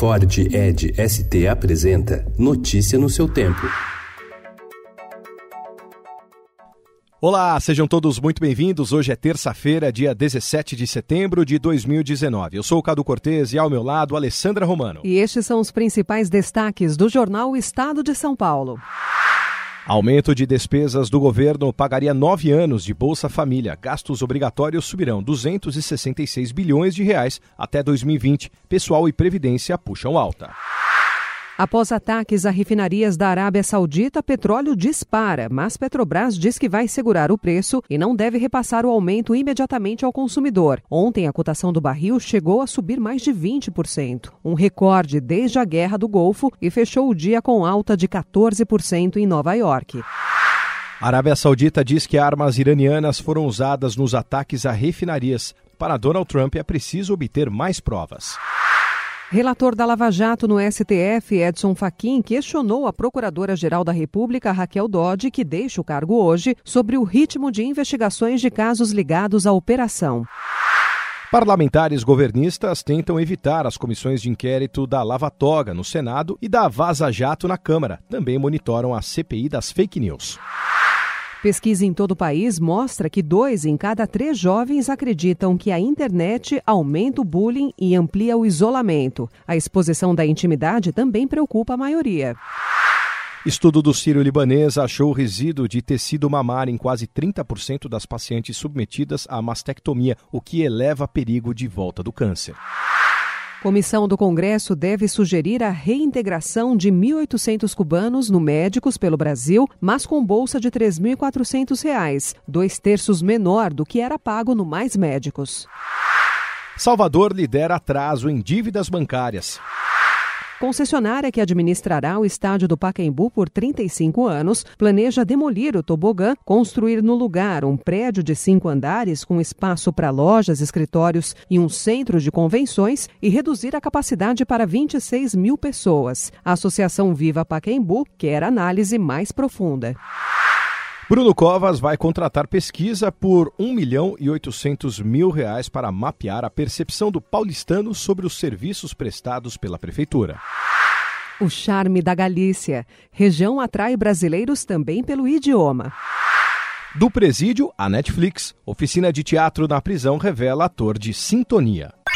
Ford Ed ST apresenta Notícia no seu tempo. Olá, sejam todos muito bem-vindos. Hoje é terça-feira, dia 17 de setembro de 2019. Eu sou o Cadu Cortês e ao meu lado, Alessandra Romano. E estes são os principais destaques do jornal Estado de São Paulo. Aumento de despesas do governo pagaria nove anos de Bolsa Família. Gastos obrigatórios subirão 266 bilhões de reais até 2020. Pessoal e Previdência puxam alta. Após ataques a refinarias da Arábia Saudita, petróleo dispara, mas Petrobras diz que vai segurar o preço e não deve repassar o aumento imediatamente ao consumidor. Ontem, a cotação do barril chegou a subir mais de 20%, um recorde desde a Guerra do Golfo, e fechou o dia com alta de 14% em Nova York. A Arábia Saudita diz que armas iranianas foram usadas nos ataques a refinarias. Para Donald Trump, é preciso obter mais provas. Relator da Lava Jato no STF, Edson Fachin, questionou a Procuradora-Geral da República, Raquel Dodge, que deixa o cargo hoje, sobre o ritmo de investigações de casos ligados à operação. Parlamentares governistas tentam evitar as comissões de inquérito da Lava Toga no Senado e da Vaza Jato na Câmara. Também monitoram a CPI das fake news. Pesquisa em todo o país mostra que dois em cada três jovens acreditam que a internet aumenta o bullying e amplia o isolamento. A exposição da intimidade também preocupa a maioria. Estudo do Sírio-Libanês achou resíduo de tecido mamar em quase 30% das pacientes submetidas à mastectomia, o que eleva perigo de volta do câncer. Comissão do Congresso deve sugerir a reintegração de 1.800 cubanos no Médicos pelo Brasil, mas com bolsa de R$ 3.400, dois terços menor do que era pago no Mais Médicos. Salvador lidera atraso em dívidas bancárias. Concessionária que administrará o estádio do Pacaembu por 35 anos planeja demolir o tobogã, construir no lugar um prédio de cinco andares com espaço para lojas, escritórios e um centro de convenções e reduzir a capacidade para 26 mil pessoas. A Associação Viva Pacaembu quer análise mais profunda. Bruno Covas vai contratar pesquisa por 1 milhão e 800 mil reais para mapear a percepção do paulistano sobre os serviços prestados pela prefeitura. O charme da Galícia. Região atrai brasileiros também pelo idioma. Do presídio à Netflix, oficina de teatro na prisão revela ator de sintonia.